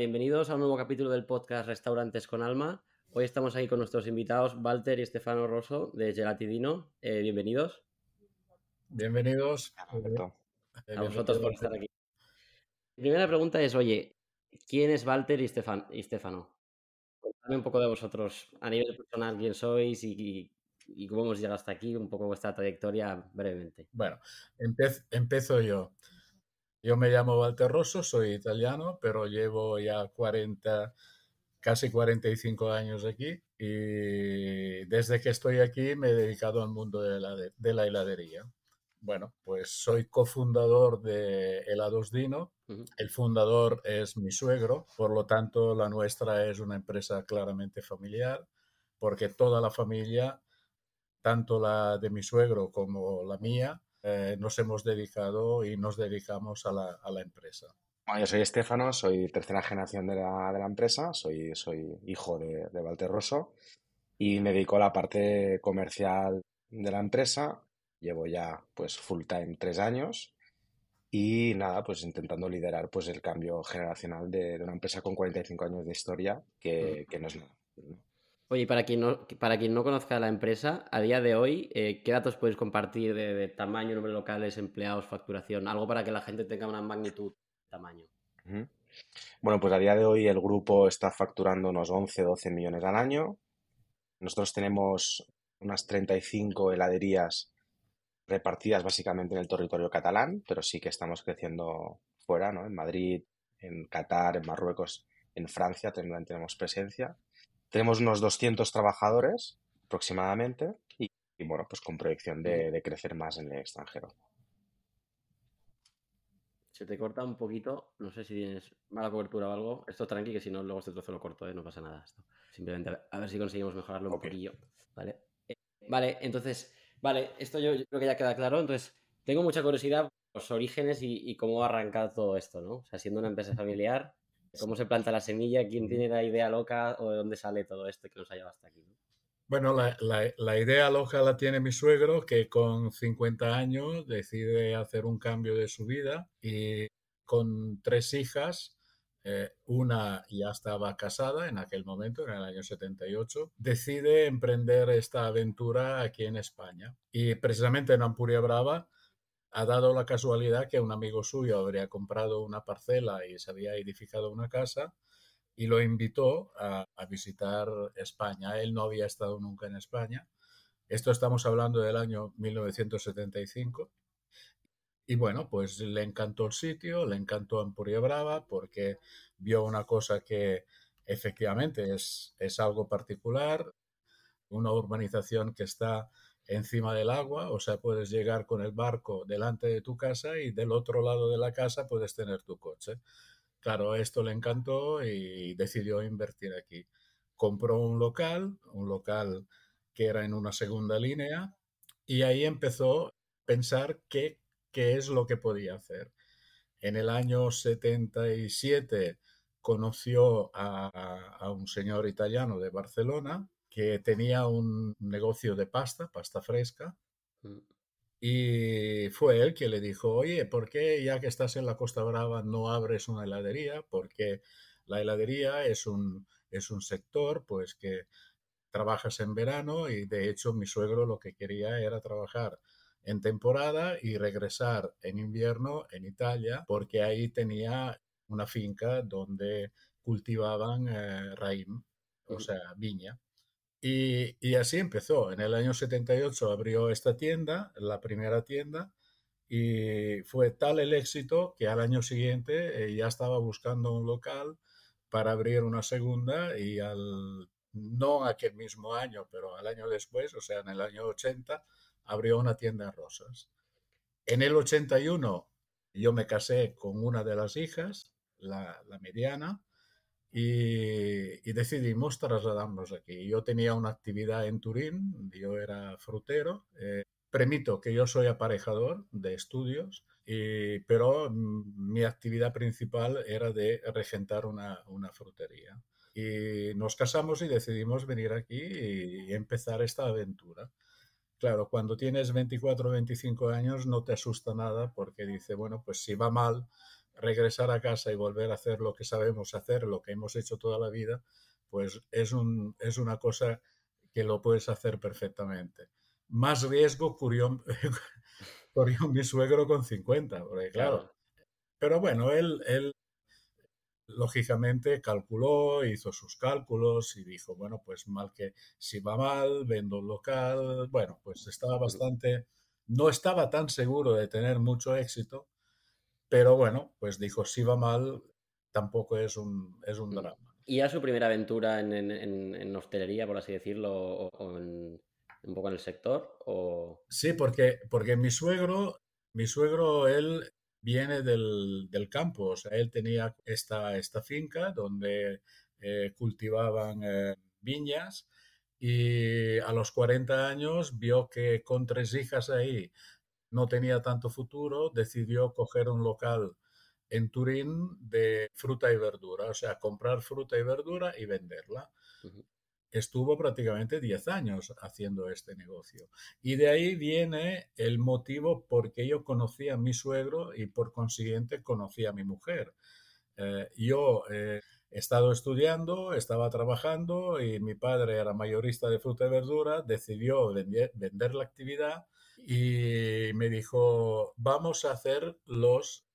Bienvenidos a un nuevo capítulo del podcast Restaurantes con Alma. Hoy estamos aquí con nuestros invitados Walter y Estefano Rosso de Gelatidino. Eh, bienvenidos. Bienvenidos. A vosotros por estar aquí. Mi primera pregunta es, oye, ¿quién es Walter y, Estefano? Contadme un poco de vosotros a nivel personal, quién sois y, cómo hemos llegado hasta aquí, un poco vuestra trayectoria brevemente. Bueno, empiezo yo. Yo me llamo Walter Rosso, soy italiano, pero llevo ya 40, casi 45 años aquí y desde que estoy aquí me he dedicado al mundo de la, de la heladería. Bueno, pues soy cofundador de Helados Dino. El fundador es mi suegro, por lo tanto la nuestra es una empresa claramente familiar, porque toda la familia, tanto la de mi suegro como la mía, eh, nos hemos dedicado y nos dedicamos a la, a la empresa. yo soy Estefano, soy tercera generación de la, de la empresa, soy, soy hijo de, de Walter Rosso y me dedico a la parte comercial de la empresa. Llevo ya pues full time tres años y nada, pues intentando liderar pues el cambio generacional de, de una empresa con 45 años de historia que, que no es nada. Oye, para quien no, para quien no conozca la empresa, a día de hoy, eh, ¿qué datos puedes compartir de, tamaño, número de locales, empleados, facturación? Algo para que la gente tenga una magnitud tamaño. Bueno, pues a día de hoy el grupo está facturando unos 11, 12 millones al año. Nosotros tenemos unas 35 heladerías repartidas básicamente en el territorio catalán, pero sí que estamos creciendo fuera, ¿no? En Madrid, en Qatar, en Marruecos, en Francia también tenemos presencia. Tenemos unos 200 trabajadores aproximadamente y, bueno, pues con proyección de, crecer más en el extranjero. Se te corta un poquito, no sé si tienes mala cobertura o algo. Esto tranqui, que si no, luego este trozo lo corto, ¿eh? no pasa nada. Esto. Simplemente a ver, si conseguimos mejorarlo un poquillo. Vale. Eh, vale, entonces, vale, esto yo, creo que ya queda claro. Entonces, tengo mucha curiosidad por los orígenes y, y cómo ha arrancado todo esto, ¿no? O sea, siendo una empresa familiar, cómo se planta la semilla, quién tiene la idea loca o de dónde sale todo esto que nos ha llevado hasta aquí. Bueno, la, idea loca la tiene mi suegro, que con 50 años decide hacer un cambio de su vida y con tres hijas, eh, una ya estaba casada en aquel momento, en el año 78, decide emprender esta aventura aquí en España. Y precisamente en Ampuria Brava ha dado la casualidad que un amigo suyo habría comprado una parcela y se había edificado una casa y lo invitó a, visitar España. Él no había estado nunca en España. Esto estamos hablando del año 1975. Y bueno, pues le encantó el sitio, le encantó Ampuria Brava porque vio una cosa que efectivamente es, es algo particular, una urbanización que está encima del agua, o sea, puedes llegar con el barco delante de tu casa y del otro lado de la casa puedes tener tu coche. Claro, esto le encantó y decidió invertir aquí. Compró un local, un local que era en una segunda línea, y ahí empezó a pensar qué, qué es lo que podía hacer. En el año 77 conoció a, a un señor italiano de Barcelona que tenía un negocio de pasta, pasta fresca, mm. y fue él que le dijo, oye, ¿por qué ya que estás en la Costa Brava no abres una heladería? Porque la heladería es un, es un sector pues que trabajas en verano y de hecho mi suegro lo que quería era trabajar en temporada y regresar en invierno en Italia porque ahí tenía una finca donde cultivaban eh, raíz, o sea, viña. Y, así empezó. En el año 78 abrió esta tienda, la primera tienda, y fue tal el éxito que al año siguiente eh, ya estaba buscando un local para abrir una segunda y al, no aquel mismo año, pero al año después, o sea, en el año 80, abrió una tienda en Rosas. En el 81 yo me casé con una de las hijas, la, la mediana, y, decidimos trasladarnos aquí. Yo tenía una actividad en Turín, yo era frutero. Eh, permito que yo soy aparejador de estudios, pero mi actividad principal era de regentar una, una, frutería. Y nos casamos y decidimos venir aquí y empezar esta aventura. Claro, cuando tienes 24 o 25 años no te asusta nada porque dice, bueno, pues si va mal, regresar a casa y volver a hacer lo que sabemos hacer, lo que hemos hecho toda la vida, pues es, un, es una cosa que lo puedes hacer perfectamente. Más riesgo corrió, mi suegro con 50, porque claro. Pero bueno, él, él lógicamente calculó, hizo sus cálculos y dijo, bueno, pues mal que si va mal, vendo un local. Bueno, pues estaba bastante, no estaba tan seguro de tener mucho éxito, pero bueno, pues dijo, si va mal, tampoco es un, es un drama. ¿Y era su primera aventura en, en, hostelería, por así decirlo, o, en, un poco en el sector? O... Sí, porque, porque mi suegro, mi suegro, él viene del, del campo, o sea, él tenía esta, esta finca donde eh, cultivaban eh, viñas y a los 40 años vio que con tres hijas ahí no tenía tanto futuro, decidió coger un local en Turín de fruta y verdura, o sea, comprar fruta y verdura y venderla. Estuvo prácticamente 10 años haciendo este negocio. Y de ahí viene el motivo por qué yo conocí a mi suegro y por consiguiente conocí a mi mujer. Eh, yo eh, he estado estudiando, estaba trabajando y mi padre era mayorista de fruta y verdura, decidió vender la actividad y me dijo, vamos a hacer los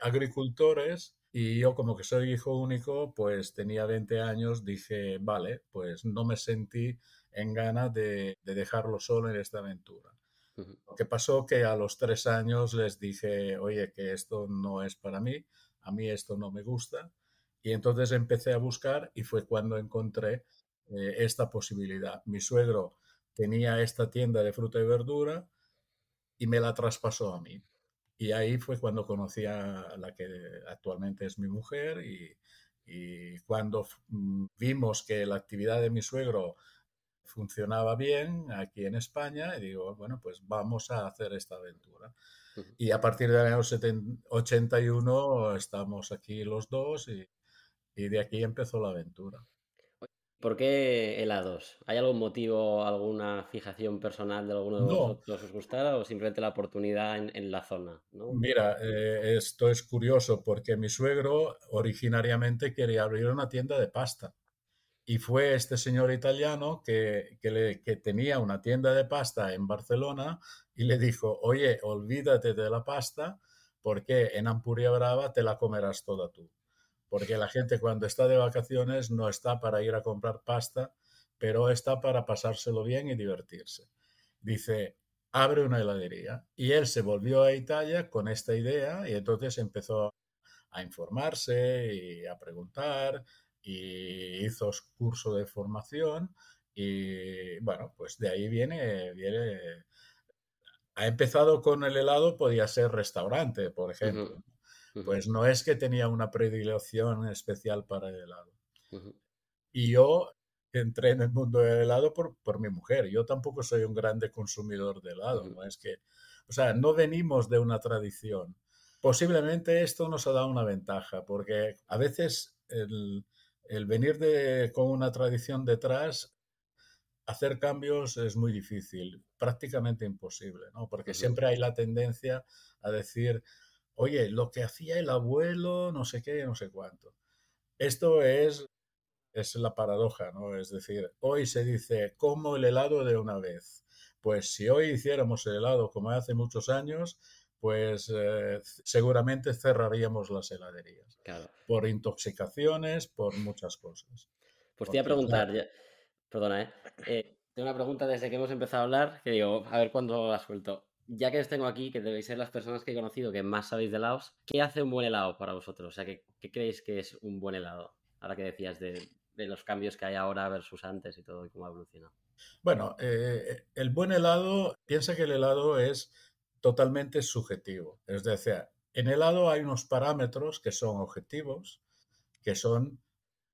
agricultores y yo como que soy hijo único, pues tenía 20 años, dije, vale, pues no me sentí en ganas de, dejarlo solo en esta aventura. Lo que pasó que a los tres años les dije, oye, que esto no es para mí, a mí esto no me gusta. Y entonces empecé a buscar y fue cuando encontré eh, esta posibilidad. Mi suegro tenía esta tienda de fruta y verdura y me la traspasó a mí. Y ahí fue cuando conocí a la que actualmente es mi mujer y, cuando mm, vimos que la actividad de mi suegro funcionaba bien aquí en España, y digo, bueno, pues vamos a hacer esta aventura. Y a partir del año 81 estamos aquí los dos y, y de aquí empezó la aventura. ¿Por qué helados? ¿Hay algún motivo, alguna fijación personal de alguno de vosotros os gustara o simplemente la oportunidad en, la zona? Mira, eh, esto es curioso porque mi suegro originariamente quería abrir una tienda de pasta y fue este señor italiano que, que tenía una tienda de pasta en Barcelona y le dijo, oye, olvídate de la pasta porque en Ampuria Brava te la comerás toda tú porque la gente cuando está de vacaciones no está para ir a comprar pasta, pero está para pasárselo bien y divertirse. Dice, abre una heladería. Y él se volvió a Italia con esta idea y entonces empezó a informarse y a preguntar y hizo curso de formación y bueno, pues de ahí viene, viene ha empezado con el helado, podía ser restaurante, por ejemplo. Pues no es que tenía una predilección especial para el helado. Y yo entré en el mundo del helado por, por, mi mujer. Yo tampoco soy un grande consumidor de helado. No es que, o sea, no venimos de una tradición. Posiblemente esto nos ha dado una ventaja, porque a veces el, el venir de, con una tradición detrás, hacer cambios es muy difícil, prácticamente imposible, ¿no? Porque siempre hay la tendencia a decir, oye, lo que hacía el abuelo, no sé qué, no sé cuánto. Esto es, es la paradoja, ¿no? Es decir, hoy se dice, como el helado de una vez. Pues si hoy hiciéramos el helado como hace muchos años, pues eh, seguramente cerraríamos las heladerías. Claro. Por intoxicaciones, por muchas cosas. Pues te iba a preguntar, perdona, ¿eh? ¿eh? Tengo una pregunta desde que hemos empezado a hablar, que digo, a ver cuándo la suelto ya que os tengo aquí, que debéis ser las personas que he conocido que más sabéis de helados, ¿qué hace un buen helado para vosotros? O sea, ¿qué, creéis que es un buen helado? Ahora que decías de, los cambios que hay ahora versus antes y todo y cómo ha evolucionado. Bueno, eh, el buen helado, piensa que el helado es totalmente subjetivo. Es decir, en helado hay unos parámetros que son objetivos, que son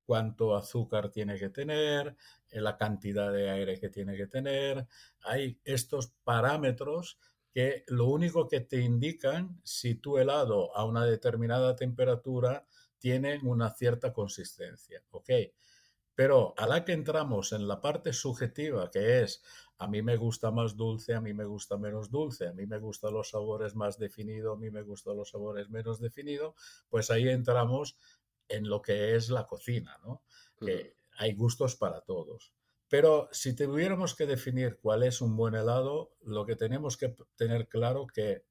cuánto azúcar tiene que tener, la cantidad de aire que tiene que tener. Hay estos parámetros que lo único que te indican si tu helado a una determinada temperatura tiene una cierta consistencia, ¿ok? Pero a la que entramos en la parte subjetiva, que es a mí me gusta más dulce, a mí me gusta menos dulce, a mí me gustan los sabores más definidos, a mí me gustan los sabores menos definidos, pues ahí entramos en lo que es la cocina, ¿no? Que hay gustos para todos. Pero si tuviéramos que definir cuál es un buen helado, lo que tenemos que tener claro que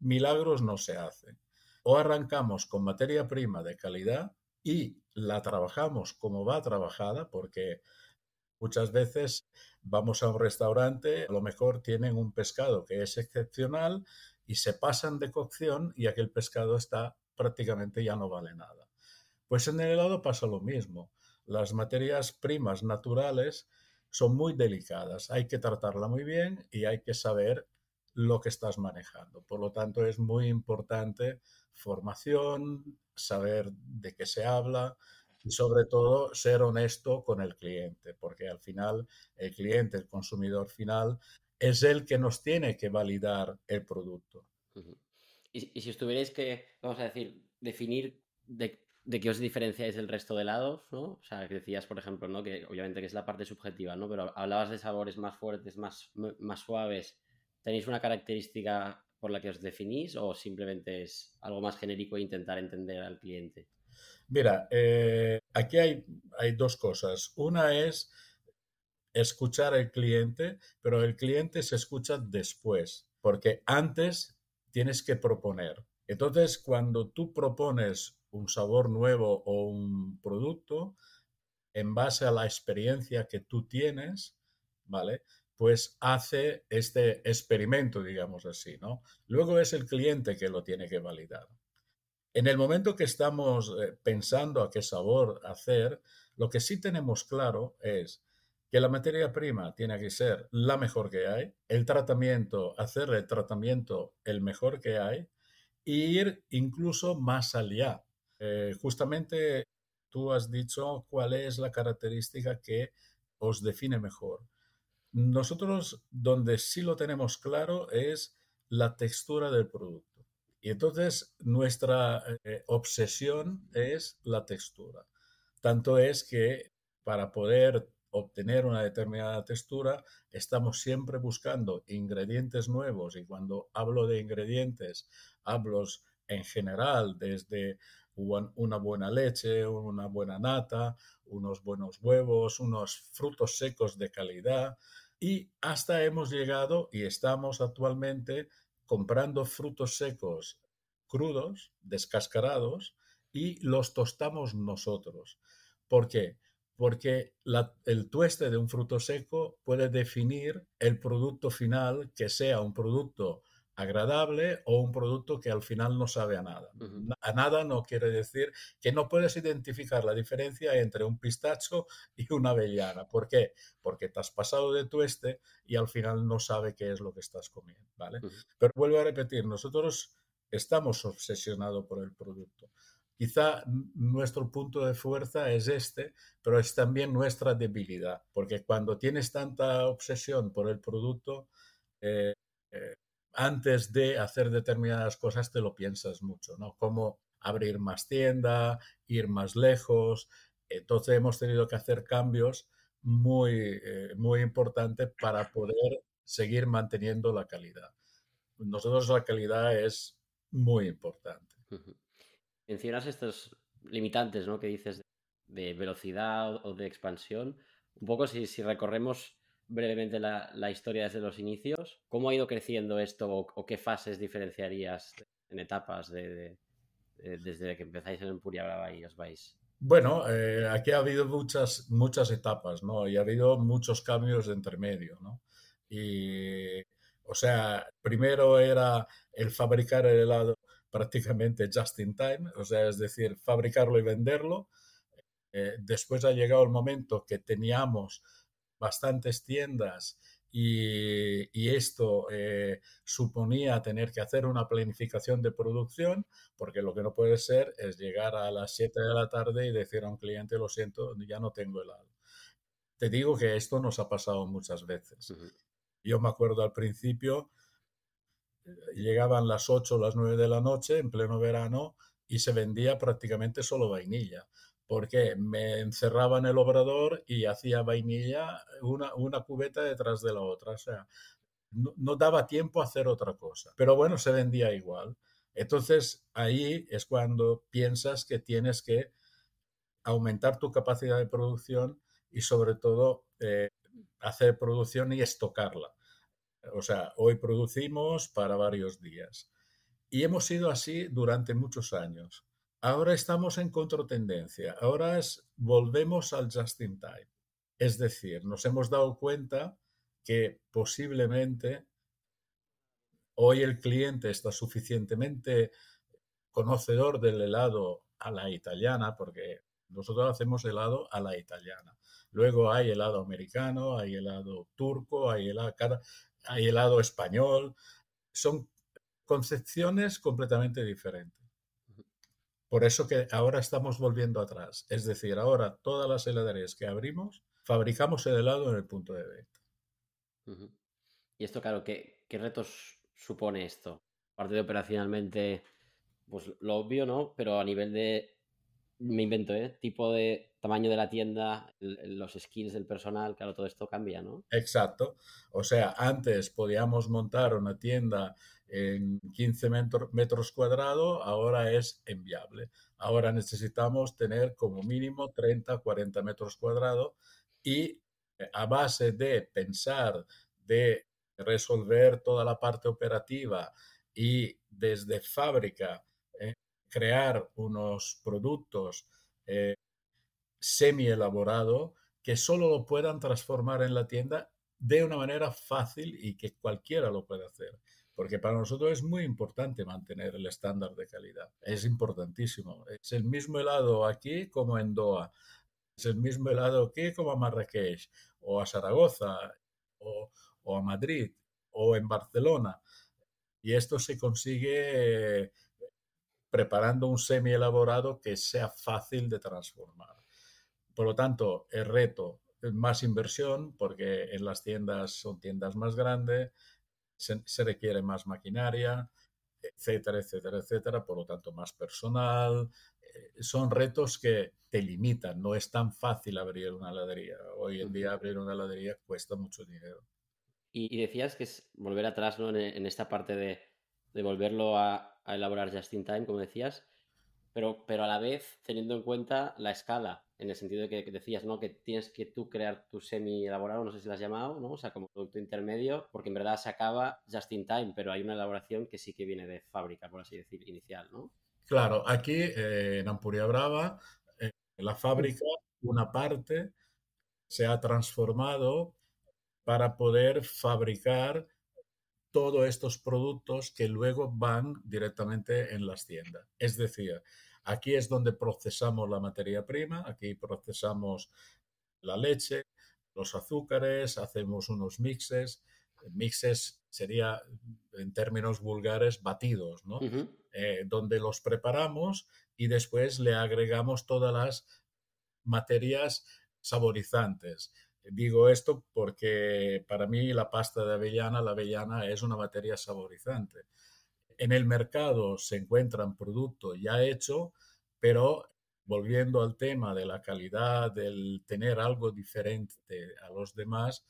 milagros no se hacen. O arrancamos con materia prima de calidad y la trabajamos como va trabajada, porque muchas veces vamos a un restaurante, a lo mejor tienen un pescado que es excepcional y se pasan de cocción y aquel pescado está prácticamente ya no vale nada. Pues en el helado pasa lo mismo. Las materias primas naturales son muy delicadas, hay que tratarla muy bien y hay que saber lo que estás manejando. Por lo tanto, es muy importante formación, saber de qué se habla y sobre todo ser honesto con el cliente, porque al final el cliente, el consumidor final, es el que nos tiene que validar el producto. y, si estuvierais que, vamos a decir, definir de, de qué os diferenciáis del resto de helados, ¿no? O sea, decías, por ejemplo, ¿no? Que obviamente que es la parte subjetiva, ¿no? Pero hablabas de sabores más fuertes, más, más suaves. ¿Tenéis una característica por la que os definís o simplemente es algo más genérico e intentar entender al cliente? Mira, eh, aquí hay, hay dos cosas. Una es escuchar al cliente, pero el cliente se escucha después, porque antes tienes que proponer. Entonces, cuando tú propones un sabor nuevo o un producto, en base a la experiencia que tú tienes, ¿vale? Pues hace este experimento, digamos así, ¿no? Luego es el cliente que lo tiene que validar. En el momento que estamos eh, pensando a qué sabor hacer, lo que sí tenemos claro es que la materia prima tiene que ser la mejor que hay, el tratamiento, hacer el tratamiento el mejor que hay, e ir incluso más allá. Eh, justamente tú has dicho cuál es la característica que os define mejor. Nosotros donde sí lo tenemos claro es la textura del producto. Y entonces nuestra eh, obsesión es la textura. Tanto es que para poder obtener una determinada textura, estamos siempre buscando ingredientes nuevos y cuando hablo de ingredientes, hablo en general desde una buena leche, una buena nata, unos buenos huevos, unos frutos secos de calidad y hasta hemos llegado y estamos actualmente comprando frutos secos crudos, descascarados, y los tostamos nosotros. ¿Por qué? Porque el tueste de un fruto seco puede definir el producto final que sea un producto agradable o un producto que al final no sabe a nada. A nada no quiere decir que no puedes identificar la diferencia entre un pistacho y una avellana. ¿Por qué? Porque te has pasado de tueste y al final no sabe qué es lo que estás comiendo, ¿vale? Pero vuelvo a repetir, nosotros estamos obsesionados por el producto. Quizá nuestro punto de fuerza es este, pero es también nuestra debilidad, porque cuando tienes tanta obsesión por el producto, eh, eh, antes de hacer determinadas cosas te lo piensas mucho, ¿no? Cómo abrir más tienda, ir más lejos. Entonces hemos tenido que hacer cambios muy, eh, muy importantes para poder seguir manteniendo la calidad. Nosotros la calidad es muy importante. Mencionas estos limitantes, ¿no? Que dices de velocidad o de expansión. Un poco si, si recorremos brevemente la, historia desde los inicios. ¿Cómo ha ido creciendo esto o, qué fases diferenciarías en etapas de, desde que empezáis en Empuria Brava y os vais? Bueno, eh, aquí ha habido muchas, muchas etapas, ¿no? Y ha habido muchos cambios de intermedio, ¿no? Y, o sea, primero era el fabricar el helado prácticamente just in time, o sea, es decir, fabricarlo y venderlo. Eh, después ha llegado el momento que teníamos bastantes tiendas y, esto eh, suponía tener que hacer una planificación de producción, porque lo que no puede ser es llegar a las 7 de la tarde y decir a un cliente, lo siento, ya no tengo helado. Te digo que esto nos ha pasado muchas veces. Yo me acuerdo al principio, eh, llegaban las 8 o las 9 de la noche en pleno verano y se vendía prácticamente solo vainilla porque me encerraba en el obrador y hacía vainilla una, una cubeta detrás de la otra. O sea, no, no, daba tiempo a hacer otra cosa. Pero bueno, se vendía igual. Entonces ahí es cuando piensas que tienes que aumentar tu capacidad de producción y sobre todo eh, hacer producción y estocarla. O sea, hoy producimos para varios días. Y hemos sido así durante muchos años. Ahora estamos en contratendencia. Ahora es, volvemos al just in time. Es decir, nos hemos dado cuenta que posiblemente hoy el cliente está suficientemente conocedor del helado a la italiana, porque nosotros hacemos helado a la italiana. Luego hay helado americano, hay helado turco, hay helado, hay helado español. Son concepciones completamente diferentes. Por eso que ahora estamos volviendo atrás. Es decir, ahora todas las heladerías que abrimos, fabricamos el helado en el punto de venta. Y esto, claro, ¿qué, qué retos supone esto? Aparte de operacionalmente, pues lo obvio, ¿no? Pero a nivel de me invento, ¿eh? Tipo de tamaño de la tienda, los skills del personal, claro, todo esto cambia, ¿no? Exacto. O sea, antes podíamos montar una tienda en 15 metros cuadrados, ahora es enviable. Ahora necesitamos tener como mínimo 30, 40 metros cuadrados y eh, a base de pensar, de resolver toda la parte operativa y desde fábrica crear unos productos eh, semi elaborados que solo lo puedan transformar en la tienda de una manera fácil y que cualquiera lo pueda hacer. Porque para nosotros es muy importante mantener el estándar de calidad. Es importantísimo. Es el mismo helado aquí como en Doha. Es el mismo helado aquí como a Marrakech o a Zaragoza o, o a Madrid o en Barcelona. Y esto se consigue preparando un semi elaborado que sea fácil de transformar. Por lo tanto, el reto más inversión porque en las tiendas son tiendas más grandes, se, se, requiere más maquinaria, etcétera, etcétera, etcétera, por lo tanto más personal. Eh, son retos que te limitan, no es tan fácil abrir una heladería. Hoy en día abrir una heladería cuesta mucho dinero. Y, y decías que es volver atrás ¿no? en, en esta parte de, de volverlo a, a elaborar just in time, como decías, pero, pero a la vez teniendo en cuenta la escala, en el sentido de que, decías, ¿no? Que tienes que tú crear tu semi elaborado, no sé si lo has llamado, ¿no? O sea, como producto intermedio, porque en verdad se acaba just in time, pero hay una elaboración que sí que viene de fábrica, por así decir, inicial, ¿no? Claro, aquí eh, en Ampuria Brava, eh, la fábrica, una parte se ha transformado para poder fabricar todos estos productos que luego van directamente en las tiendas. Es decir, aquí es donde procesamos la materia prima, aquí procesamos la leche, los azúcares, hacemos unos mixes. Mixes sería, en términos vulgares, batidos, ¿no? Uh -huh. eh, donde los preparamos y después le agregamos todas las materias saborizantes. Digo esto porque para mí la pasta de avellana, la avellana es una materia saborizante. En el mercado se encuentran productos ya hechos, pero volviendo al tema de la calidad, del tener algo diferente a los demás,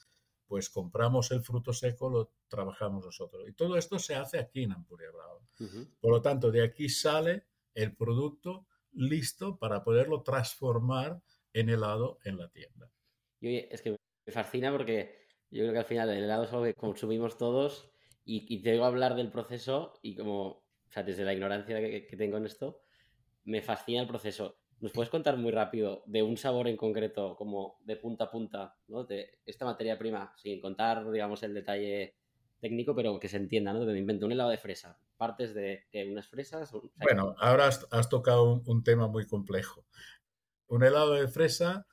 pues compramos el fruto seco, lo trabajamos nosotros. Y todo esto se hace aquí en Ampuria Brava. Uh -huh. Por lo tanto, de aquí sale el producto listo para poderlo transformar en helado en la tienda. Y oye, es que me fascina porque yo creo que al final el helado es algo que consumimos todos y, y te oigo hablar del proceso y como, desde la ignorancia que, tengo en esto, me fascina el proceso. ¿Nos puedes contar muy rápido de un sabor en concreto, como de punta a punta, ¿no? de esta materia prima, sin contar, digamos, el detalle técnico, pero que se entienda, ¿no? Me invento un helado de fresa. Partes de unas fresas. Bueno, ahora has, tocado un, un, tema muy complejo. Un helado de fresa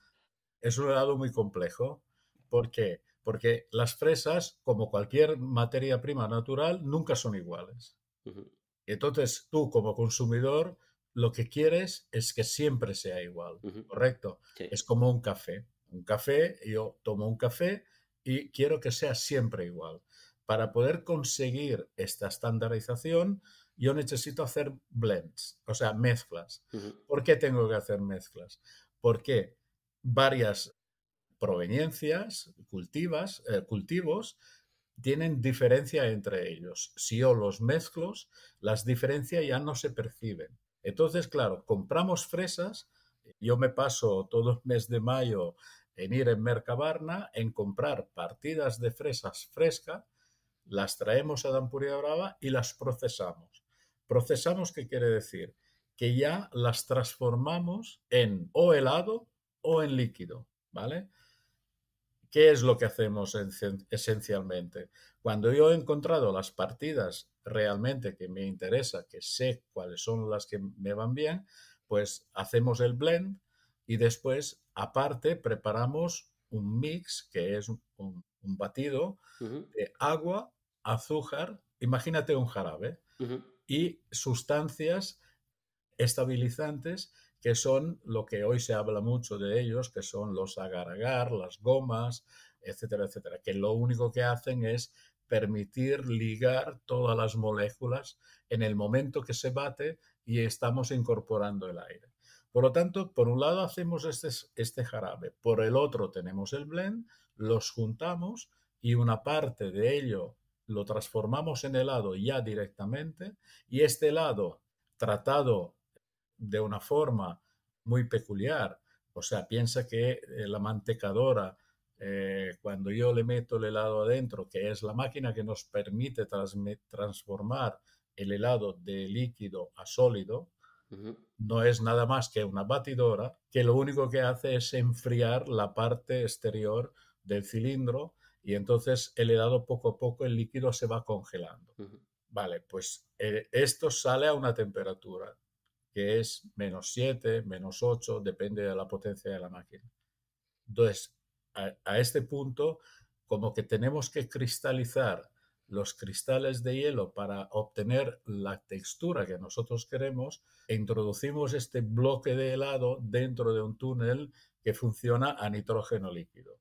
es un helado muy complejo. ¿Por qué? Porque las fresas, como cualquier materia prima natural, nunca son iguales. Uh -huh. Entonces, tú como consumidor, lo que quieres es que siempre sea igual, uh -huh. ¿correcto? Sí. Es como un café. Un café, yo tomo un café y quiero que sea siempre igual. Para poder conseguir esta estandarización, yo necesito hacer blends, o sea, mezclas. ¿Por qué tengo que hacer mezclas? Porque varias proveniencias, cultivas, eh, cultivos, tienen diferencia entre ellos. Si yo los mezclo, las diferencias ya no se perciben. Entonces, claro, compramos fresas, yo me paso todo el mes de mayo en ir en Mercabarna, en comprar partidas de fresas frescas, las traemos a Dampuria Brava y las procesamos. Procesamos, ¿qué quiere decir? Que ya las transformamos en o helado o en líquido, ¿vale? ¿Qué es lo que hacemos esencialmente? Cuando yo he encontrado las partidas realmente que me interesa, que sé cuáles son las que me van bien, pues hacemos el blend y después, aparte, preparamos un mix, que es un, batido de agua, azúcar, imagínate un jarabe, y sustancias estabilizantes que son lo que hoy se habla mucho de ellos, que son los agar-agar, las gomas, etcétera, etcétera, que lo único que hacen es permitir ligar todas las moléculas en el momento que se bate y estamos incorporando el aire. Por lo tanto, por un lado hacemos este, este jarabe, por el otro tenemos el blend, los juntamos y una parte de ello lo transformamos en helado ya directamente y este helado tratado de una forma muy peculiar. O sea, piensa que eh, la mantecadora, eh, cuando yo le meto el helado adentro, que es la máquina que nos permite transformar el helado de líquido a sólido, no es nada más que una batidora que lo único que hace es enfriar la parte exterior del cilindro y entonces el helado poco a poco el líquido se va congelando. Vale, pues eh, esto sale a una temperatura que es menos 7, menos 8, depende de la potencia de la máquina. Entonces, a, este punto, como que tenemos que cristalizar los cristales de hielo para obtener la textura que nosotros queremos, introducimos este bloque de helado dentro de un túnel que funciona a nitrógeno líquido.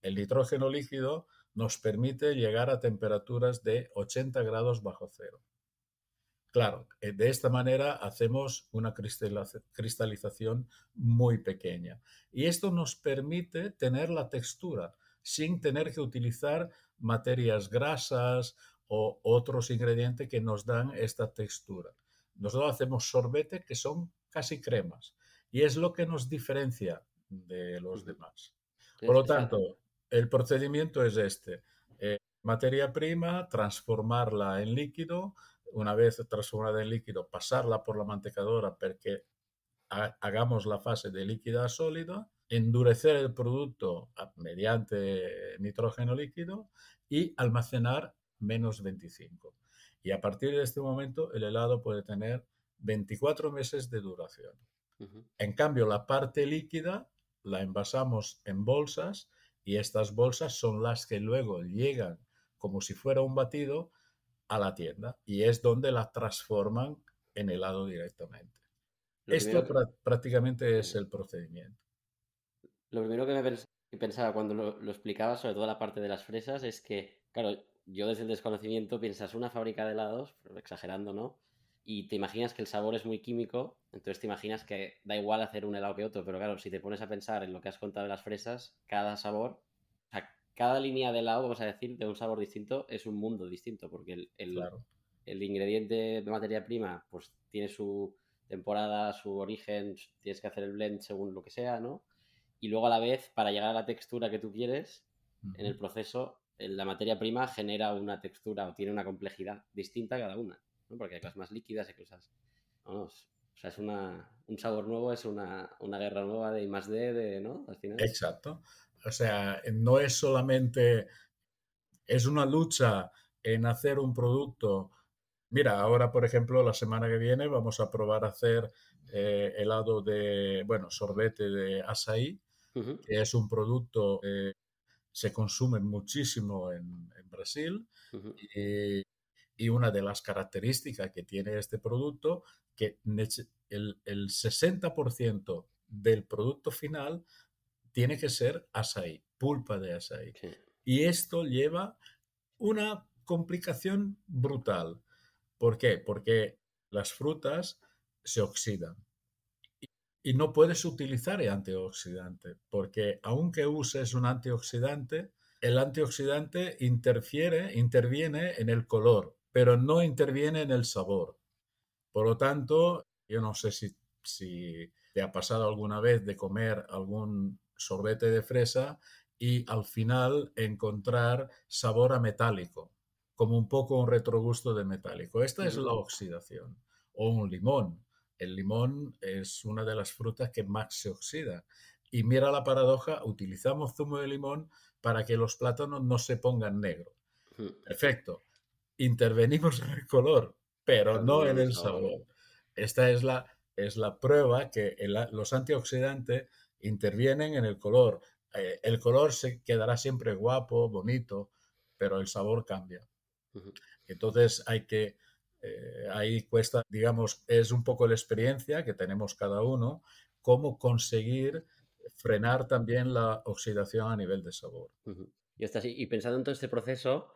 El nitrógeno líquido nos permite llegar a temperaturas de 80 grados bajo cero. Claro, eh, de esta manera hacemos una cristalización muy pequeña. Y esto nos permite tener la textura sin tener que utilizar materias grasas o otros ingredientes que nos dan esta textura. Nosotros hacemos sorbete que son casi cremas y es lo que nos diferencia de los demás. Por lo tanto, el procedimiento es este. Eh, materia prima, transformarla en líquido, una vez transformada en líquido, pasarla por la mantecadora para que hagamos la fase de líquida a sólida, endurecer el producto mediante nitrógeno líquido y almacenar menos 25. Y a partir de este momento el helado puede tener 24 meses de duración. En cambio, la parte líquida la envasamos en bolsas y estas bolsas son las que luego llegan como si fuera un batido a la tienda y es donde la transforman en helado directamente. Esto prácticamente es el procedimiento. Lo primero que me pensaba cuando lo, lo, explicaba, sobre todo la parte de las fresas, es que, claro, yo desde el desconocimiento piensas una fábrica de helados, exagerando, ¿no? Y te imaginas que el sabor es muy químico, entonces te imaginas que da igual hacer un helado que otro, pero claro, si te pones a pensar en lo que has contado de las fresas, cada sabor cada línea de helado, vamos a decir, de un sabor distinto, es un mundo distinto, porque el, el, ingrediente de materia prima, pues tiene su temporada, su origen, tienes que hacer el blend según lo que sea, ¿no? Y luego a la vez, para llegar a la textura que tú quieres, en el proceso, la materia prima genera una textura o tiene una complejidad distinta cada una, ¿no? Porque hay cosas más líquidas y cosas... o sea, es una, un sabor nuevo, es una, una guerra nueva de I más D, de, ¿no? Al final. Exacto. O sea, no es solamente, es una lucha en hacer un producto. Mira, ahora, por ejemplo, la semana que viene vamos a probar a hacer eh, helado de, bueno, sorbete de açaí, que es un producto que se consume muchísimo en, Brasil. y, una de las características que tiene este producto, que el, el 60% del producto final tiene que ser açaí, pulpa de açaí. Y esto lleva una complicación brutal, ¿Por qué? Porque las frutas se oxidan y no puedes utilizar el antioxidante, porque aunque uses un antioxidante, el antioxidante interfiere, interviene en el color, pero no interviene en el sabor. Por lo tanto, yo no sé si, si te ha pasado alguna vez de comer algún sorbete de fresa y al final encontrar sabor a metálico, como un poco un retrogusto de metálico. Esta es la oxidación. O un limón. El limón es una de las frutas que más se oxida. Y mira la paradoja, utilizamos zumo de limón para que los plátanos no se pongan negro. Perfecto. Intervenimos en el color, pero no en el sabor. Esta es la, es la prueba que los antioxidantes intervienen en el color. Eh, el color se quedará siempre guapo, bonito, pero el sabor cambia. Entonces hay que, eh, ahí cuesta, digamos, es un poco la experiencia que tenemos cada uno, cómo conseguir frenar también la oxidación a nivel de sabor. y, está así. y pensando en todo este proceso,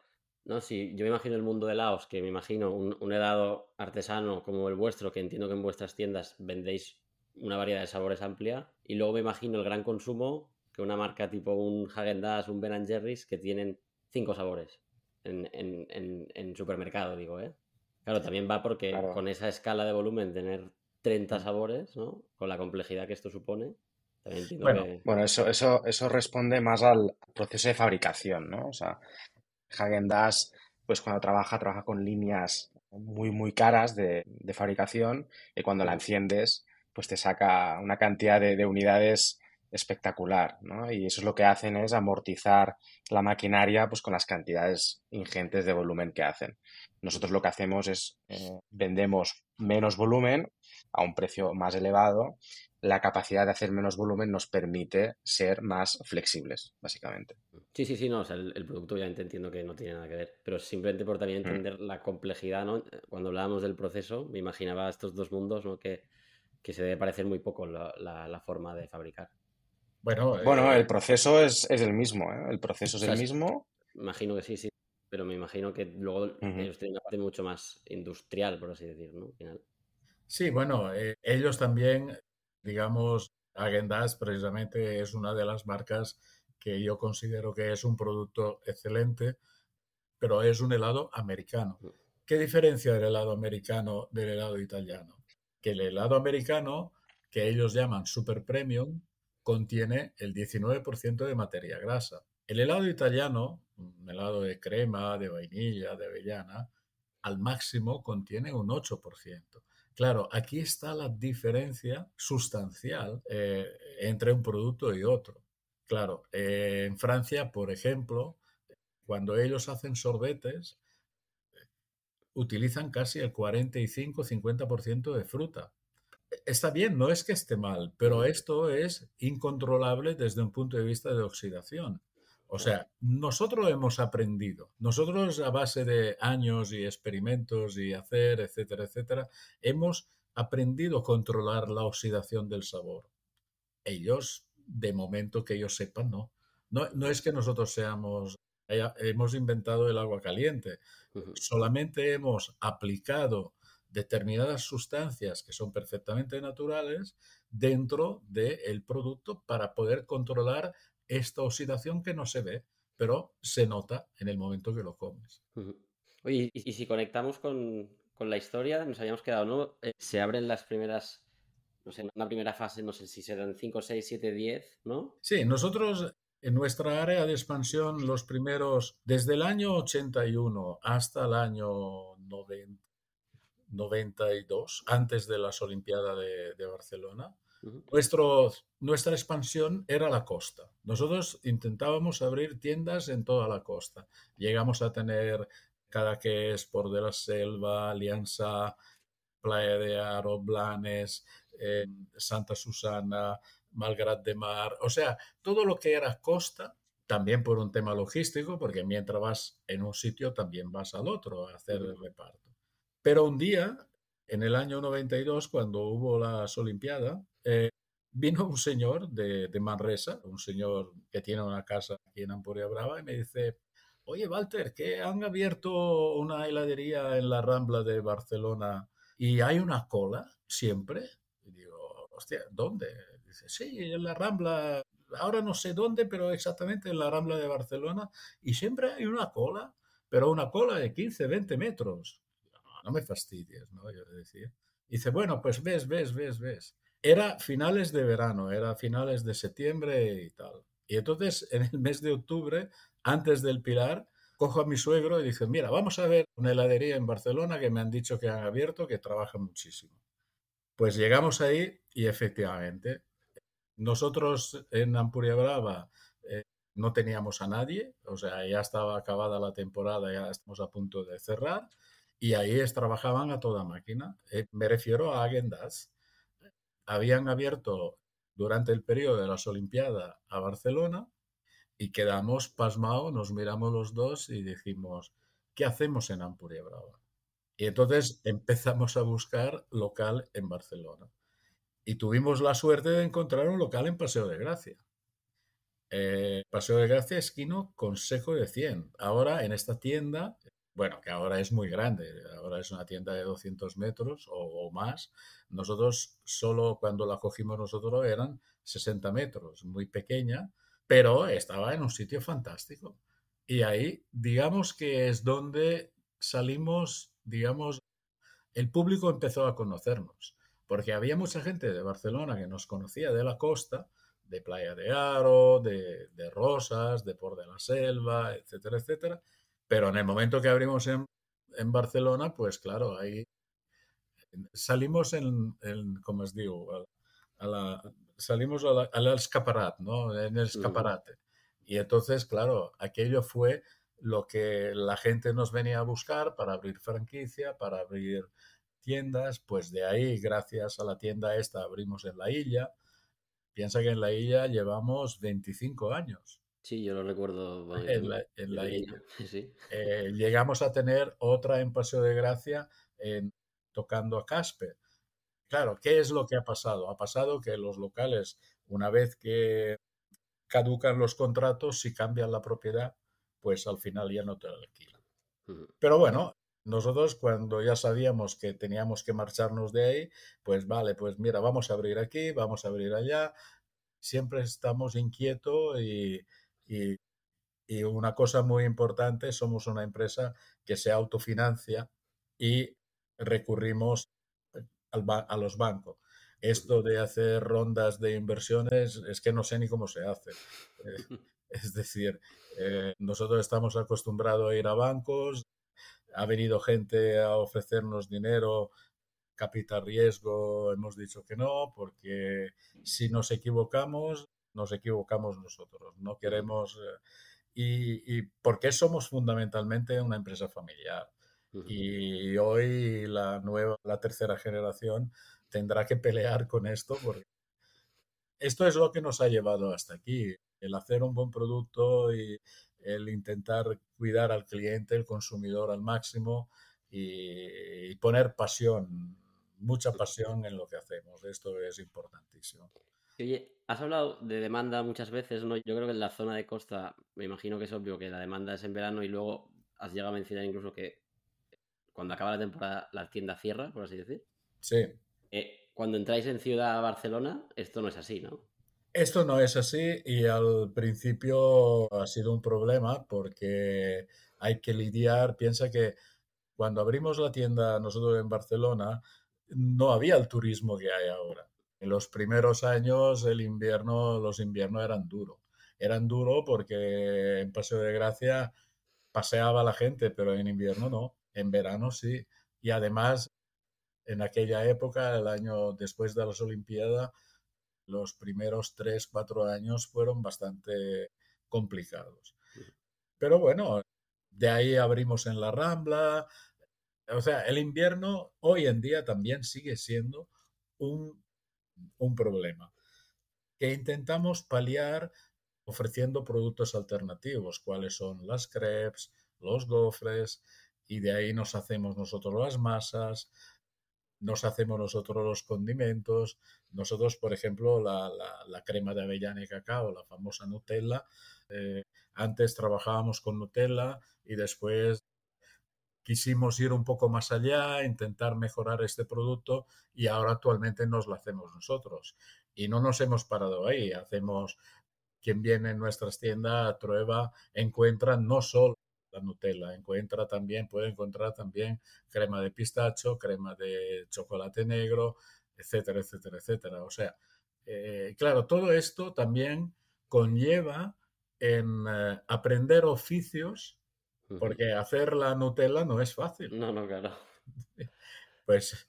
¿no? Si yo me imagino el mundo de Laos, que me imagino un, helado artesano como el vuestro, que entiendo que en vuestras tiendas vendéis una variedad de sabores amplia, y luego me imagino el gran consumo, que una marca tipo un Häagen-Dazs, un Ben Jerry's, que tienen cinco sabores en, en, supermercado, digo, ¿eh? Claro, también va porque con esa escala de volumen tener 30 mm. sabores, ¿no? Con la complejidad que esto supone. bueno, bueno eso, eso, eso responde más al proceso de fabricación, ¿no? O sea, Hagen Dazs, pues cuando trabaja, trabaja con líneas muy, muy caras de, fabricación y cuando la enciendes, pues te saca una cantidad de, unidades espectacular, ¿no? Y eso es lo que hacen es amortizar la maquinaria pues con las cantidades ingentes de volumen que hacen. Nosotros lo que hacemos es eh, vendemos menos volumen a un precio más elevado la capacidad de hacer menos volumen nos permite ser más flexibles, básicamente. Sí, sí, sí, no, o sea, el, producto obviamente entiendo que no tiene nada que ver, pero simplemente por también mm. entender la complejidad, ¿no? Cuando hablábamos del proceso, me imaginaba estos dos mundos, ¿no? Que, se debe parecer muy poco la, forma de fabricar. Bueno, bueno eh, el proceso es, el mismo, ¿eh? El proceso es el mismo. Imagino que sí, sí, pero me imagino que luego ellos tienen una parte mucho más industrial, por así decir, ¿no? final. Sí, bueno, eh, ellos también digamos, Agendas precisamente es una de las marcas que yo considero que es un producto excelente, pero es un helado americano. Mm. ¿Qué diferencia el helado americano del helado italiano? Que el helado americano, que ellos llaman super premium, contiene el 19% de materia grasa. El helado italiano, un helado de crema, de vainilla, de avellana, al máximo contiene un 8%. Claro, aquí está la diferencia sustancial eh, entre un producto y otro. Claro, eh, en Francia, por ejemplo, cuando ellos hacen sorbetes, utilizan casi el 45-50% de fruta. Está bien, no es que esté mal, pero esto es incontrolable desde un punto de vista de oxidación. O sea, nosotros hemos aprendido, nosotros a base de años y experimentos y hacer, etcétera, etcétera, hemos aprendido a controlar la oxidación del sabor. Ellos, de momento que ellos sepan, no. No, es que nosotros seamos, hemos inventado el agua caliente, solamente hemos aplicado determinadas sustancias que son perfectamente naturales dentro del producto para poder controlar esta oxidación que no se ve, pero se nota en el momento que lo comes. Oye, y, si conectamos con, la historia, nos habíamos quedado, ¿no? Eh, se abren las primeras, no sé, una primera fase, no sé si serán 5, 6, 7, 10, ¿no? Sí, nosotros en nuestra área de expansión, los primeros, desde el año 81 hasta el año 90, 92, antes de las Olimpiadas de Barcelona, nuestro, nuestra expansión era la costa. Nosotros intentábamos abrir tiendas en toda la costa. Llegamos a tener Cadaqués, Por de la Selva, Alianza, Playa de Aro, Blanes, eh, Santa Susana, Malgrat de Mar. O sea, todo lo que era costa, también por un tema logístico, porque mientras vas en un sitio también vas al otro a hacer el reparto. Pero un día, en el año 92, cuando hubo las Olimpiadas, eh, vino un señor de, Manresa, un señor que tiene una casa aquí en Ampuria Brava, y me dice, oye, Walter, que han abierto una heladería en la Rambla de Barcelona y hay una cola siempre. Y digo, hostia, ¿dónde? Dice, sí, en la Rambla, ahora no sé dónde, pero exactamente en la Rambla de Barcelona y siempre hay una cola, pero una cola de 15, 20 metros. No, me fastidies, ¿no? Yo decía. Dice, bueno, pues ves, ves, ves, ves. Era finales de verano, era finales de septiembre y tal. Y entonces, en el mes de octubre, antes del Pilar, cojo a mi suegro y dice, mira, vamos a ver una heladería en Barcelona que me han dicho que han abierto, que trabaja muchísimo. Pues llegamos ahí y efectivamente, nosotros en Ampuria Brava eh, no teníamos a nadie, o sea, ya estaba acabada la temporada, ya estamos a punto de cerrar, y ahí trabajaban a toda máquina. Eh, me refiero a Agendas. Habían abierto durante el periodo de las Olimpiadas a Barcelona y quedamos pasmados, nos miramos los dos y dijimos, ¿qué hacemos en Ampuria Brava? Y entonces empezamos a buscar local en Barcelona. Y tuvimos la suerte de encontrar un local en Paseo de Gracia. Eh, Paseo de Gracia, esquino, Consejo de 100. Ahora en esta tienda, bueno, que ahora es muy grande, ahora es una tienda de 200 metros o, o más. Nosotros solo cuando la cogimos nosotros eran 60 metros, muy pequeña, pero estaba en un sitio fantástico. Y ahí, digamos que es donde salimos, digamos, el público empezó a conocernos, porque había mucha gente de Barcelona que nos conocía de la costa, de Playa de Aro, de, de Rosas, de Por de la Selva, etcétera, etcétera. Pero en el momento que abrimos en, en Barcelona, pues claro, ahí salimos en, en como os digo, a la, salimos al, al escaparat, ¿no? En el escaparate. Y entonces, claro, aquello fue lo que la gente nos venía a buscar para abrir franquicia, para abrir tiendas, pues de ahí, gracias a la tienda esta, abrimos en la isla. Piensa que en la isla llevamos 25 años. Sí, yo lo recuerdo. En la, en la. Sí. Eh, llegamos a tener otra en Paseo de Gracia en, tocando a Caspe. Claro, ¿qué es lo que ha pasado? Ha pasado que los locales, una vez que caducan los contratos, si cambian la propiedad, pues al final ya no te la alquilan. Pero bueno, nosotros cuando ya sabíamos que teníamos que marcharnos de ahí, pues vale, pues mira, vamos a abrir aquí, vamos a abrir allá. Siempre estamos inquietos y, y, y una cosa muy importante, somos una empresa que se autofinancia y recurrimos a los bancos. Esto de hacer rondas de inversiones es que no sé ni cómo se hace. Eh, es decir, eh, nosotros estamos acostumbrados a ir a bancos, ha venido gente a ofrecernos dinero, capital riesgo, hemos dicho que no, porque si nos equivocamos, nos equivocamos nosotros. No queremos... Eh, y, y porque somos fundamentalmente una empresa familiar. Y hoy la nueva, la tercera generación tendrá que pelear con esto porque esto es lo que nos ha llevado hasta aquí, el hacer un buen producto y el intentar cuidar al cliente, el consumidor al máximo y, y poner pasión, mucha pasión en lo que hacemos. Esto es importantísimo. Oye, has hablado de demanda muchas veces, ¿no? Yo creo que en la zona de costa, me imagino que es obvio que la demanda es en verano y luego has llegado a mencionar incluso que cuando acaba la temporada la tienda cierra, por así decir. Sí. Eh, cuando entráis en Ciudad Barcelona, esto no es así, ¿no? Esto no es así y al principio ha sido un problema porque hay que lidiar. Piensa que cuando abrimos la tienda nosotros en Barcelona, no había el turismo que hay ahora. En los primeros años el invierno, los inviernos eran duros. Eran duros porque en Paseo de Gracia paseaba la gente, pero en invierno no. En verano sí. Y además, en aquella época, el año después de las Olimpiadas, los primeros tres, cuatro años fueron bastante complicados. Pero bueno, de ahí abrimos en la Rambla. O sea, el invierno hoy en día también sigue siendo un, un problema que intentamos paliar ofreciendo productos alternativos, cuáles son las crepes, los gofres, y de ahí nos hacemos nosotros las masas. Nos hacemos nosotros los condimentos. Nosotros, por ejemplo, la, crema de avellana y cacao, la famosa Nutella, eh, antes trabajábamos con Nutella y después quisimos ir un poco más allá, intentar mejorar este producto y ahora actualmente nos lo hacemos nosotros. Y no nos hemos parado ahí, hacemos, quien viene en nuestras tiendas, prueba, encuentra no solo la Nutella, encuentra también, puede encontrar también crema de pistacho, crema de chocolate negro, etcétera, etcétera, etcétera. O sea, eh, claro, todo esto también conlleva en eh, aprender oficios porque hacer la Nutella no es fácil. No, no, claro. Pues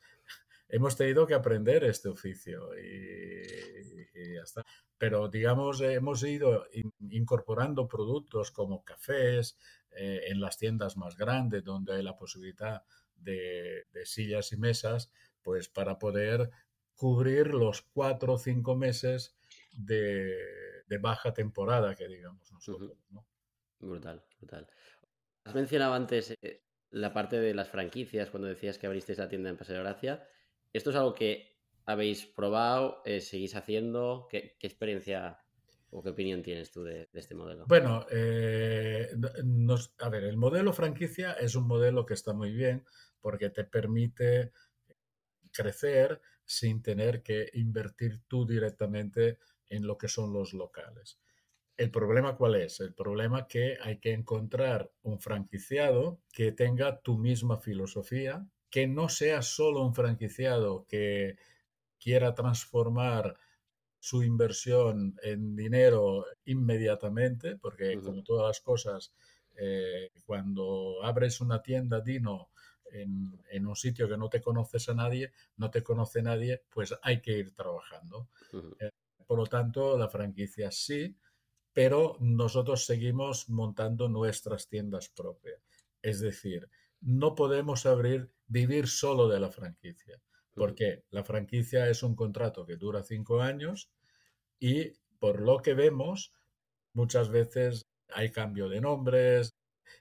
hemos tenido que aprender este oficio y, ya está. Pero digamos, hemos ido incorporando productos como cafés eh, en las tiendas más grandes donde hay la posibilidad de, sillas y mesas, pues para poder cubrir los cuatro o cinco meses de, baja temporada que digamos nosotros. Brutal, brutal. Has mencionado antes eh, la parte de las franquicias cuando decías que abristeis la tienda en Paseo Gracia. ¿Esto es algo que habéis probado? Eh, ¿Seguís haciendo? ¿Qué, experiencia o qué opinión tienes tú de, este modelo? Bueno, eh, a ver, el modelo franquicia es un modelo que está muy bien porque te permite crecer sin tener que invertir tú directamente en lo que son los locales. ¿El problema cuál es? El problema que hay que encontrar un franquiciado que tenga tu misma filosofía, que no sea solo un franquiciado que quiera transformar su inversión en dinero inmediatamente, porque como todas las cosas, eh, cuando abres una tienda Dino en, un sitio que no te conoces a nadie, no te conoce nadie, pues hay que ir trabajando. Eh, por lo tanto, la franquicia sí, pero nosotros seguimos montando nuestras tiendas propias. Es decir, no podemos abrir, vivir solo de la franquicia, porque la franquicia es un contrato que dura cinco años y por lo que vemos, muchas veces hay cambio de nombres,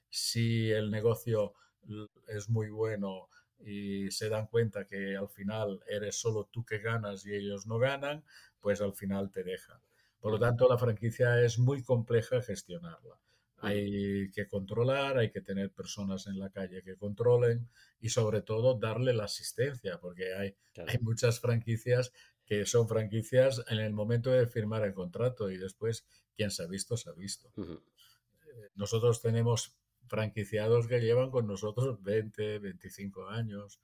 si el negocio es muy bueno y se dan cuenta que al final eres solo tú que ganas y ellos no ganan, pues al final te dejan. Por lo tanto, la franquicia es muy compleja gestionarla. Hay que controlar, hay que tener personas en la calle que controlen y sobre todo darle la asistencia, porque hay, hay muchas franquicias que son franquicias en el momento de firmar el contrato y después quien se ha visto, se ha visto. Eh, nosotros tenemos franquiciados que llevan con nosotros 20, 25 años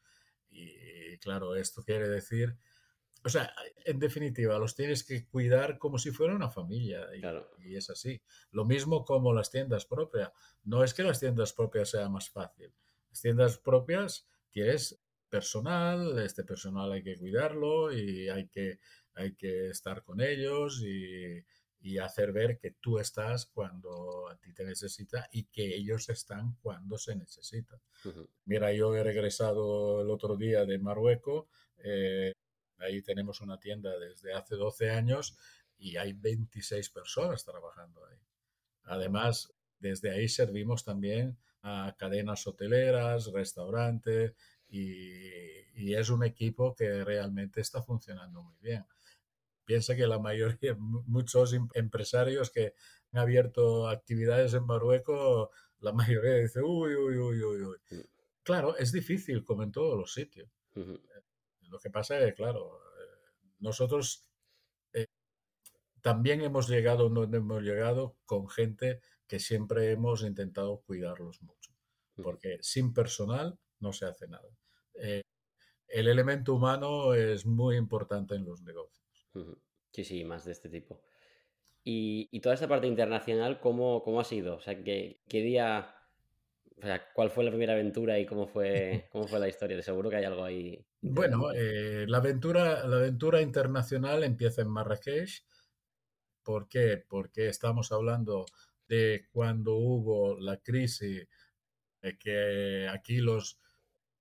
y claro, esto quiere decir o sea, en definitiva, los tienes que cuidar como si fuera una familia. Y, es así. Lo mismo como las tiendas propias. No es que las tiendas propias sea más fácil. Las tiendas propias tienes personal, este personal hay que cuidarlo y hay que, hay que estar con ellos y, hacer ver que tú estás cuando a ti te necesita y que ellos están cuando se necesita. Mira, yo he regresado el otro día de Marruecos. Eh, Ahí tenemos una tienda desde hace 12 años y hay 26 personas trabajando ahí. Además, desde ahí servimos también a cadenas hoteleras, restaurantes y, es un equipo que realmente está funcionando muy bien. Piensa que la mayoría, muchos em, empresarios que han abierto actividades en Marruecos, la mayoría dice, uy, uy, uy, uy, uy. Mm. Claro, es difícil como en todos los sitios. Lo que pasa es que, claro, eh, nosotros eh, también hemos llegado donde hemos llegado con gente que siempre hemos intentado cuidarlos mucho, porque sin personal no se hace nada. Eh, el elemento humano es muy importante en los negocios. Sí, sí, más de este tipo. Y, toda esta parte internacional, ¿cómo, cómo ha sido? O sea, ¿qué, qué día o sea, ¿cuál fue la primera aventura y cómo fue, cómo fue la historia? De seguro que hay algo ahí. Bueno, eh, la, aventura, la aventura internacional empieza en Marrakech. ¿Por qué? Porque estamos hablando de cuando hubo la crisis, que aquí los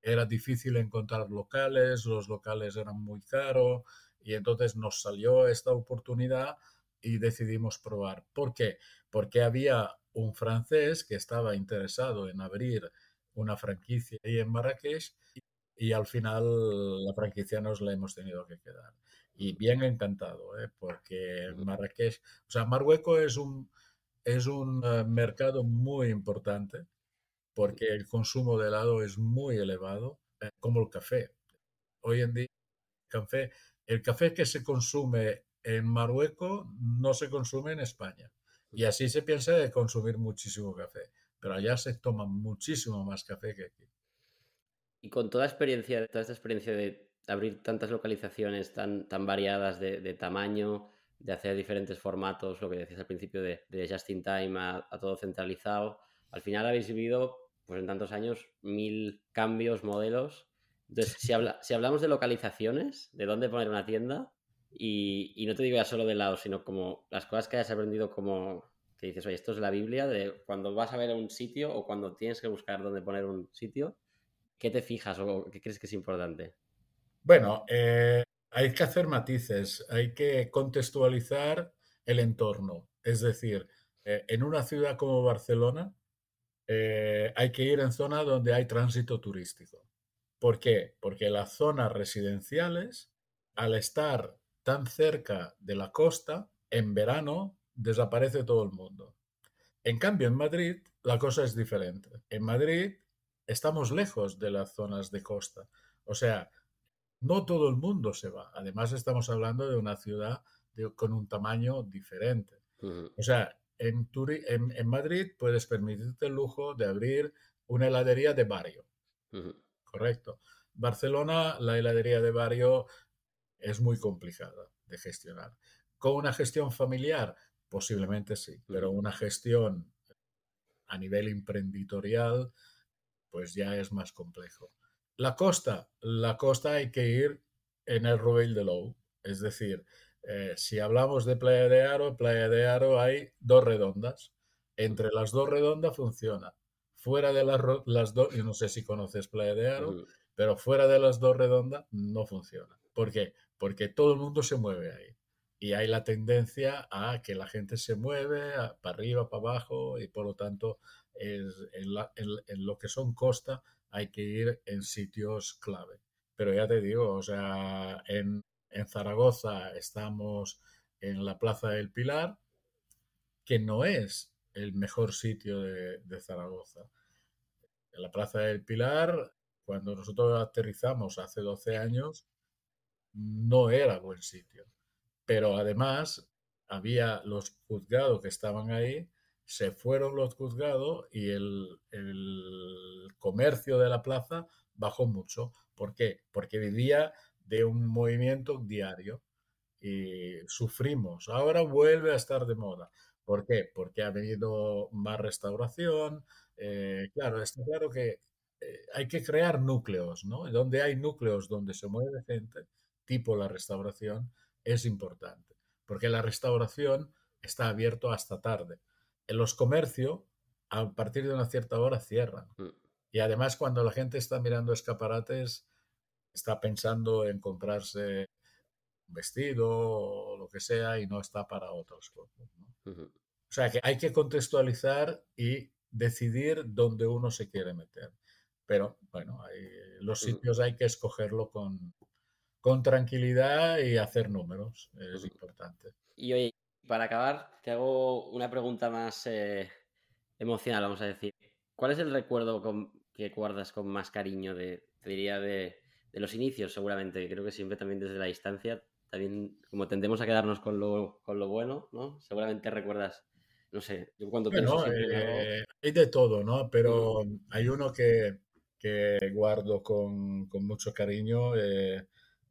era difícil encontrar locales, los locales eran muy caros y entonces nos salió esta oportunidad y decidimos probar. ¿Por qué? Porque había un francés que estaba interesado en abrir una franquicia ahí en Marrakech y al final la franquicia nos la hemos tenido que quedar. Y bien encantado, ¿eh? porque Marrakech, o sea, Marruecos es un, es un eh, mercado muy importante porque el consumo de helado es muy elevado, eh, como el café. Hoy en día, el café, el café que se consume en Marruecos no se consume en España. Y así se piensa de consumir muchísimo café. Pero allá se toma muchísimo más café que aquí. Y con toda experiencia, toda esta experiencia de abrir tantas localizaciones tan, tan variadas de, tamaño, de hacer diferentes formatos, lo que decías al principio de, de just in time a, todo centralizado, al final habéis vivido, pues en tantos años, mil cambios, modelos. Entonces, si, habla, si hablamos de localizaciones, de dónde poner una tienda, y, y no te digo ya solo de lado, sino como las cosas que hayas aprendido como que dices, oye, esto es la Biblia, de cuando vas a ver un sitio o cuando tienes que buscar dónde poner un sitio, ¿qué te fijas o qué crees que es importante? Bueno, eh, hay que hacer matices, hay que contextualizar el entorno. Es decir, eh, en una ciudad como Barcelona eh, hay que ir en zona donde hay tránsito turístico. ¿Por qué? Porque las zonas residenciales, al estar tan cerca de la costa, en verano desaparece todo el mundo. En cambio, en Madrid la cosa es diferente. En Madrid estamos lejos de las zonas de costa. O sea, no todo el mundo se va. Además, estamos hablando de una ciudad con un tamaño diferente. O sea, en, en, Madrid puedes permitirte el lujo de abrir una heladería de barrio. Correcto. Barcelona, la heladería de barrio es muy complicada de gestionar. Con una gestión familiar, Posiblemente sí, pero una gestión a nivel emprenditorial, pues ya es más complejo. La costa, la costa hay que ir en el Rovell de Lou, es decir, eh, si hablamos de Playa de Aro, Playa de Aro hay dos redondas. Entre las dos redondas funciona. Fuera de las, las dos, yo no sé si conoces Playa de Aro, pero fuera de las dos redondas no funciona. ¿Por qué? Porque todo el mundo se mueve ahí y hay la tendencia a que la gente se mueve para arriba, para abajo y por lo tanto en, lo que son costa hay que ir en sitios clave. Pero ya te digo, o sea, en, Zaragoza estamos en la Plaza del Pilar, que no es el mejor sitio de, de Zaragoza. En la Plaza del Pilar, cuando nosotros aterrizamos hace 12 años, no era buen sitio pero además había los juzgados que estaban ahí, se fueron los juzgados y el, comercio de la plaza bajó mucho. ¿Por qué? Porque vivía de un movimiento diario y sufrimos. Ahora vuelve a estar de moda. ¿Por qué? Porque ha venido más restauración. Eh, claro, está claro que eh, hay que crear núcleos, ¿no? Donde hay núcleos donde se mueve gente, tipo la restauración, es importante, porque la restauración está abierto hasta tarde. En los comercios, a partir de una cierta hora, cierran. Mm. Y además, cuando la gente está mirando escaparates, está pensando en comprarse un vestido o lo que sea y no está para otros cosas. O sea que hay que contextualizar y decidir dónde uno se quiere meter. Pero bueno, los sitios hay que escogerlo con, con tranquilidad y hacer números. Es importante. Y oye, para acabar, te hago una pregunta más eh, emocional, vamos a decir. ¿Cuál es el recuerdo que guardas con más cariño de, te diría, de, los inicios, seguramente? Creo que siempre también desde la distancia, también como tendemos a quedarnos con lo, con lo bueno, ¿no? Seguramente recuerdas, no sé, yo cuando pienso eh, Hay de todo, ¿no? Pero hay uno que, que guardo con, con mucho cariño. Eh,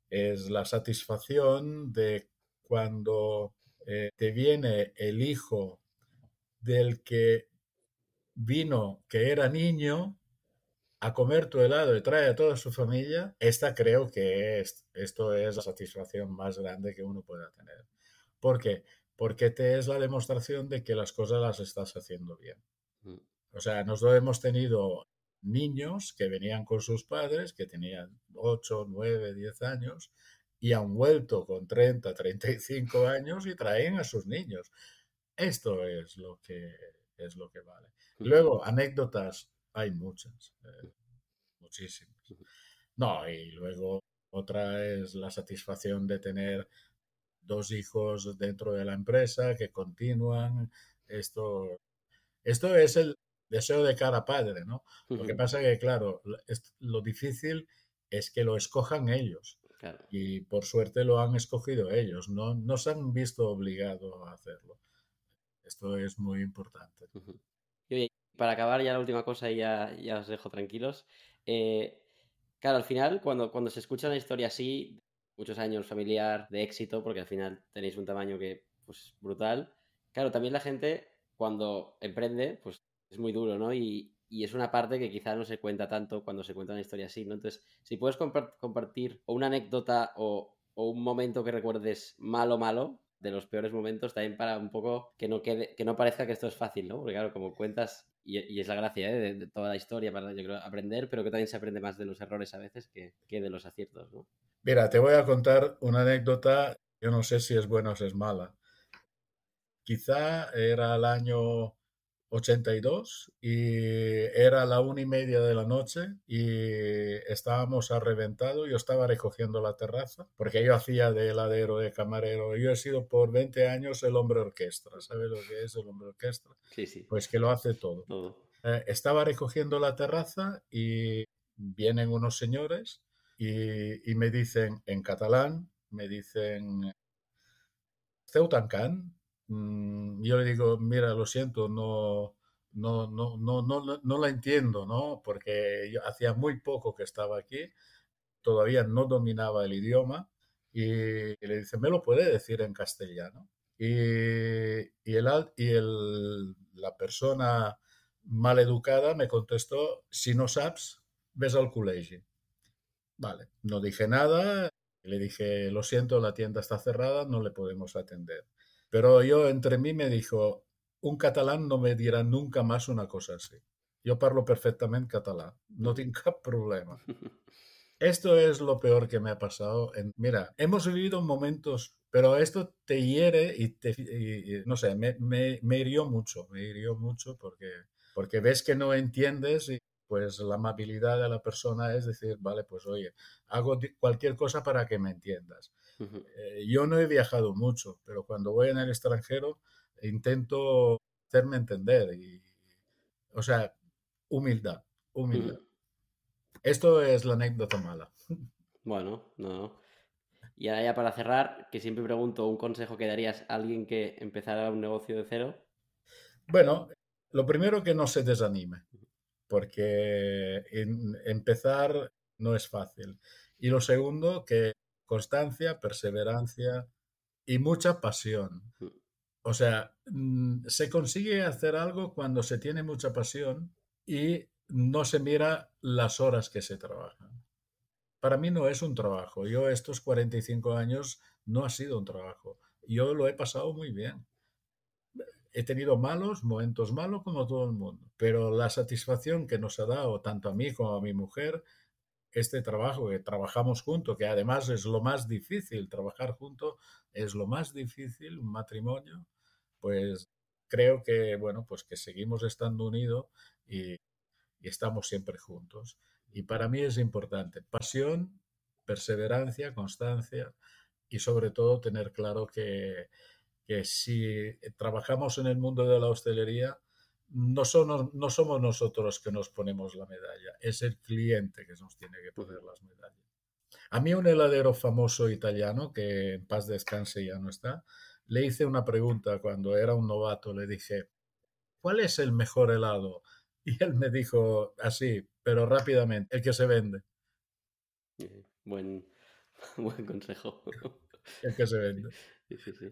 es la satisfacción de cuando eh, te viene el hijo del que vino, que era niño, a comer tu helado y trae a toda su familia, esta creo que es, esto es la satisfacción más grande que uno pueda tener. ¿Por qué? Porque te es la demostración de que las cosas las estás haciendo bien. Mm. O sea, nosotros hemos tenido niños que venían con sus padres, que tenían 8, 9, 10 años, y han vuelto con 30, 35 años y traen a sus niños. Esto es lo que, es lo que vale. Luego, anécdotas, hay muchas, eh, muchísimas. No, y luego otra es la satisfacción de tener dos hijos dentro de la empresa que continúan. Esto, esto es el deseo de cada padre, ¿no? Lo que pasa que, claro, lo difícil es que lo escojan ellos. Y por suerte lo han escogido ellos, no, no se han visto obligados a hacerlo. Esto es muy importante. Y para acabar ya la última cosa y ya, ya os dejo tranquilos. Eh, claro, al final, cuando, cuando se escucha una historia así, muchos años familiar, de éxito, porque al final tenéis un tamaño que, pues, brutal. Claro, también la gente, cuando emprende, pues es muy duro, ¿no? Y, y es una parte que quizá no se cuenta tanto cuando se cuenta una historia así, ¿no? Entonces, si puedes compartir o una anécdota o, un momento que recuerdes malo, malo, de los peores momentos, también para un poco que no quede, que no parezca que esto es fácil, ¿no? Porque claro, como cuentas, y, es la gracia ¿eh? de, toda la historia para yo creo, aprender, pero que también se aprende más de los errores a veces que, que de los aciertos, ¿no? Mira, te voy a contar una anécdota, yo no sé si es buena o si es mala. Quizá era el año 82 y era la una y media de la noche y estábamos a reventado. Yo estaba recogiendo la terraza porque yo hacía de heladero, de camarero. Yo he sido por 20 años el hombre orquesta. ¿Sabes lo que es el hombre orquesta? Sí, sí. Pues que lo hace todo. Eh, estaba recogiendo la terraza y vienen unos señores y, y me dicen en catalán, me dicen, Ceutancan, Mm, yo le digo, mira, lo siento, no, no, no, no, no, no la entiendo, ¿no? Porque yo hacía muy poco que estaba aquí, todavía no dominaba el idioma y, le dice, ¿me lo puede decir en castellano? Y, y, el, y el, la persona mal educada me contestó, si no sabes, ves al colegio. Vale, no dije nada, le dije, lo siento, la tienda está cerrada, no le podemos atender. Pero yo entre mí me dijo, un catalán no me dirá nunca más una cosa así. Yo parlo perfectamente catalán, no tengo problema. Esto es lo peor que me ha pasado. En, mira, hemos vivido momentos, pero esto te hiere y, te, no sé, me, me, hirió mucho, me hirió mucho porque, porque ves que no entiendes y pues la amabilidad de la persona es decir, vale, pues oye, hago cualquier cosa para que me entiendas. Eh, yo no he viajado mucho, pero cuando voy en el extranjero intento hacerme entender. Y, o sea, humildad, humildad. Esto es la anécdota mala. Bueno, no. Y ahora ya para cerrar, que siempre pregunto un consejo que darías a alguien que empezara un negocio de cero. Bueno, lo primero que no se desanime, porque empezar no es fácil. Y lo segundo, que constancia, perseverancia y mucha pasión. Mm. O sea, mm, se consigue hacer algo cuando se tiene mucha pasión y no se mira las horas que se trabajan. Para mí no es un trabajo. Yo estos 45 años no ha sido un trabajo. Yo lo he pasado muy bien. He tenido malos, momentos malos como todo el mundo, pero la satisfacción que nos ha dado tanto a mí como a mi mujer este trabajo que trabajamos juntos, que además es lo más difícil, trabajar juntos es lo más difícil, un matrimonio, pues creo que, bueno, pues que seguimos estando unidos y, estamos siempre juntos. Y para mí es importante pasión, perseverancia, constancia y sobre todo tener claro que, que si trabajamos en el mundo de la hostelería, no, no somos nosotros que nos ponemos la medalla, es el cliente que nos tiene que poner las medallas. A mí un heladero famoso italiano, que en paz descanse ya no está, le hice una pregunta cuando era un novato, le dije, ¿cuál es el mejor helado? Y él me dijo así, pero rápidamente, el que se vende. Buen, buen consejo. El que se vende. Sí, sí, sí.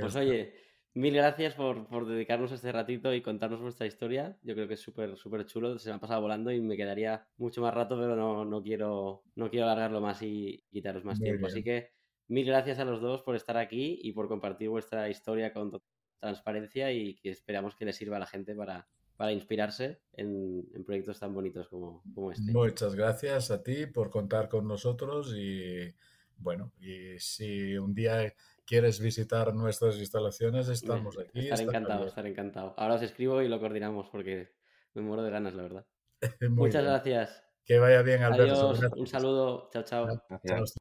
Pues oye, Mil gracias por, dedicarnos este ratito y contarnos vuestra historia. Yo creo que es súper, súper chulo. Se me ha pasado volando y me quedaría mucho más rato, pero no, no quiero, no quiero alargarlo más y quitaros más tiempo. Así que mil gracias a los dos por estar aquí y por compartir vuestra historia con transparencia y que esperamos que les sirva a la gente para, para inspirarse en, proyectos tan bonitos como, como este. Muchas gracias a ti por contar con nosotros y bueno, y si un día quieres visitar nuestras instalaciones, estamos aquí. Estaré encantado, estaré encantado. Ahora os escribo y lo coordinamos porque me muero de ganas, la verdad. Muchas gracias. Que vaya bien, Alberto. Adiós, un saludo. Chao, chao. Gracias.